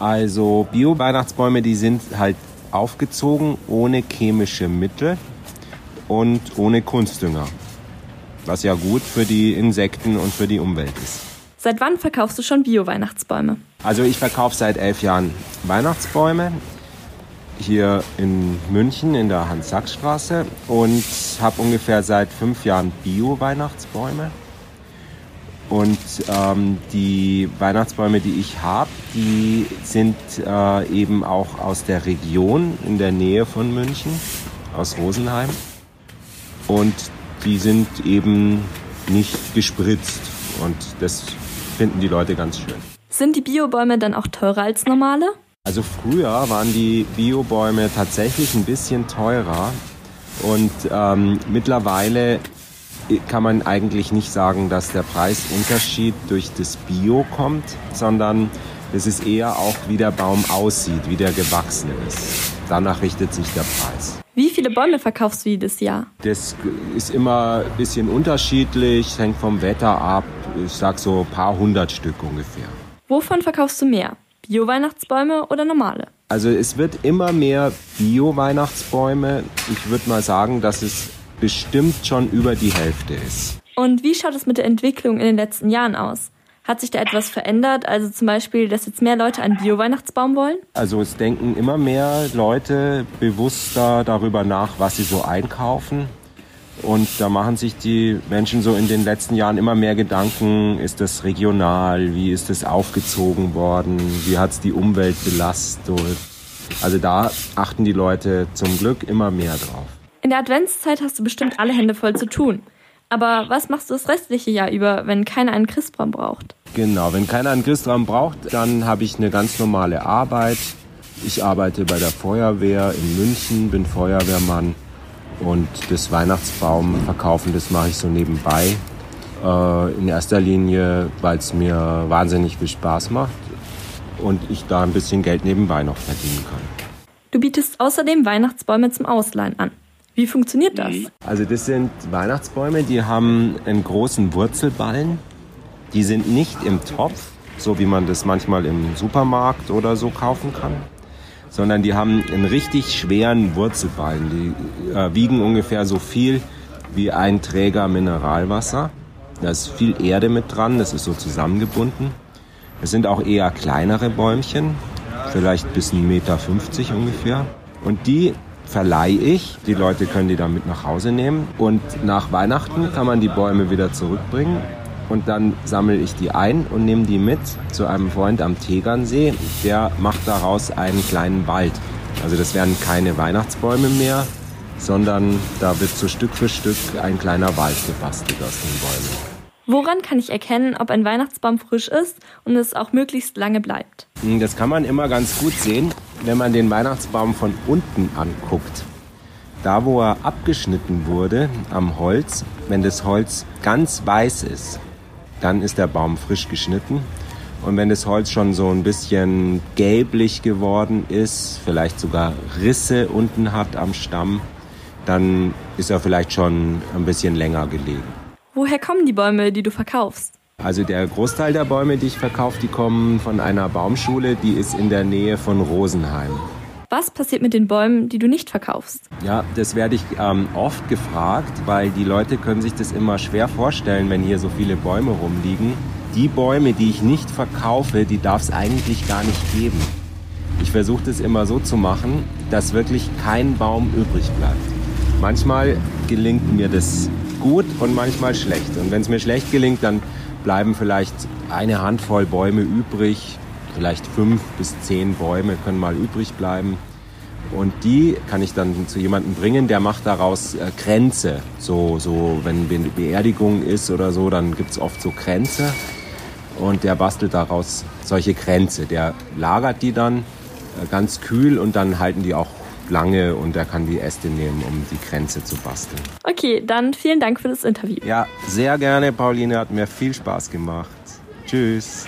Also Bio-Weihnachtsbäume, die sind halt aufgezogen ohne chemische Mittel und ohne Kunstdünger. Was ja gut für die Insekten und für die Umwelt ist. Seit wann verkaufst du schon Bio-Weihnachtsbäume? Also ich verkaufe seit elf Jahren Weihnachtsbäume hier in München in der Hans-Sachs-Straße und habe ungefähr seit fünf Jahren Bio-Weihnachtsbäume. Und ähm, die Weihnachtsbäume, die ich habe, die sind äh, eben auch aus der Region in der Nähe von München, aus Rosenheim. Und die sind eben nicht gespritzt. Und das finden die Leute ganz schön. Sind die Biobäume dann auch teurer als normale? Also früher waren die Biobäume tatsächlich ein bisschen teurer. Und ähm, mittlerweile kann man eigentlich nicht sagen, dass der Preisunterschied durch das Bio kommt, sondern es ist eher auch, wie der Baum aussieht, wie der gewachsen ist. Danach richtet sich der Preis. Wie viele Bäume verkaufst du jedes Jahr? Das ist immer ein bisschen unterschiedlich, hängt vom Wetter ab. Ich sag so ein paar hundert Stück ungefähr. Wovon verkaufst du mehr? Bio-Weihnachtsbäume oder normale? Also es wird immer mehr Bio-Weihnachtsbäume. Ich würde mal sagen, dass es bestimmt schon über die Hälfte ist. Und wie schaut es mit der Entwicklung in den letzten Jahren aus? Hat sich da etwas verändert? Also zum Beispiel, dass jetzt mehr Leute einen Bio-Weihnachtsbaum wollen? Also es denken immer mehr Leute bewusster darüber nach, was sie so einkaufen. Und da machen sich die Menschen so in den letzten Jahren immer mehr Gedanken, ist das regional, wie ist das aufgezogen worden, wie hat es die Umwelt belastet. Also da achten die Leute zum Glück immer mehr drauf. In der Adventszeit hast du bestimmt alle Hände voll zu tun. Aber was machst du das restliche Jahr über, wenn keiner einen Christbaum braucht? Genau, wenn keiner einen Christbaum braucht, dann habe ich eine ganz normale Arbeit. Ich arbeite bei der Feuerwehr in München, bin Feuerwehrmann und das Weihnachtsbaum verkaufen, das mache ich so nebenbei. Äh, in erster Linie, weil es mir wahnsinnig viel Spaß macht und ich da ein bisschen Geld nebenbei noch verdienen kann. Du bietest außerdem Weihnachtsbäume zum Ausleihen an. Wie funktioniert das? Also das sind Weihnachtsbäume, die haben einen großen Wurzelballen. Die sind nicht im Topf, so wie man das manchmal im Supermarkt oder so kaufen kann, sondern die haben einen richtig schweren Wurzelballen. Die äh, wiegen ungefähr so viel wie ein Träger Mineralwasser. Da ist viel Erde mit dran, das ist so zusammengebunden. Es sind auch eher kleinere Bäumchen, vielleicht bis 1,50 Meter ungefähr. Und die verleihe ich. Die Leute können die dann mit nach Hause nehmen. Und nach Weihnachten kann man die Bäume wieder zurückbringen. Und dann sammle ich die ein und nehme die mit zu einem Freund am Tegernsee. Der macht daraus einen kleinen Wald. Also das werden keine Weihnachtsbäume mehr, sondern da wird so Stück für Stück ein kleiner Wald gebastelt aus den Bäumen. Woran kann ich erkennen, ob ein Weihnachtsbaum frisch ist und es auch möglichst lange bleibt? Hm, das kann man immer ganz gut sehen, wenn man den Weihnachtsbaum von unten anguckt. Da, wo er abgeschnitten wurde am Holz, wenn das Holz ganz weiß ist, dann ist der Baum frisch geschnitten. Und wenn das Holz schon so ein bisschen gelblich geworden ist, vielleicht sogar Risse unten hat am Stamm, dann ist er vielleicht schon ein bisschen länger gelegen. Woher kommen die Bäume, die du verkaufst? Also der Großteil der Bäume, die ich verkaufe, die kommen von einer Baumschule, die ist in der Nähe von Rosenheim. Was passiert mit den Bäumen, die du nicht verkaufst? Ja, das werde ich ähm, oft gefragt, weil die Leute können sich das immer schwer vorstellen, wenn hier so viele Bäume rumliegen. Die Bäume, die ich nicht verkaufe, die darf es eigentlich gar nicht geben. Ich versuche das immer so zu machen, dass wirklich kein Baum übrig bleibt. Manchmal gelingt mir das gut und manchmal schlecht. Und wenn es mir schlecht gelingt, dann bleiben vielleicht eine Handvoll Bäume übrig. Vielleicht fünf bis zehn Bäume können mal übrig bleiben. Und die kann ich dann zu jemandem bringen, der macht daraus äh, Kränze. So, so, wenn Beerdigung ist oder so, dann gibt es oft so Kränze. Und der bastelt daraus solche Kränze. Der lagert die dann äh, ganz kühl und dann halten die auch lange und er kann die Äste nehmen, um die Grenze zu basteln. Okay, dann vielen Dank für das Interview. Ja, sehr gerne, Pauline, hat mir viel Spaß gemacht. Tschüss.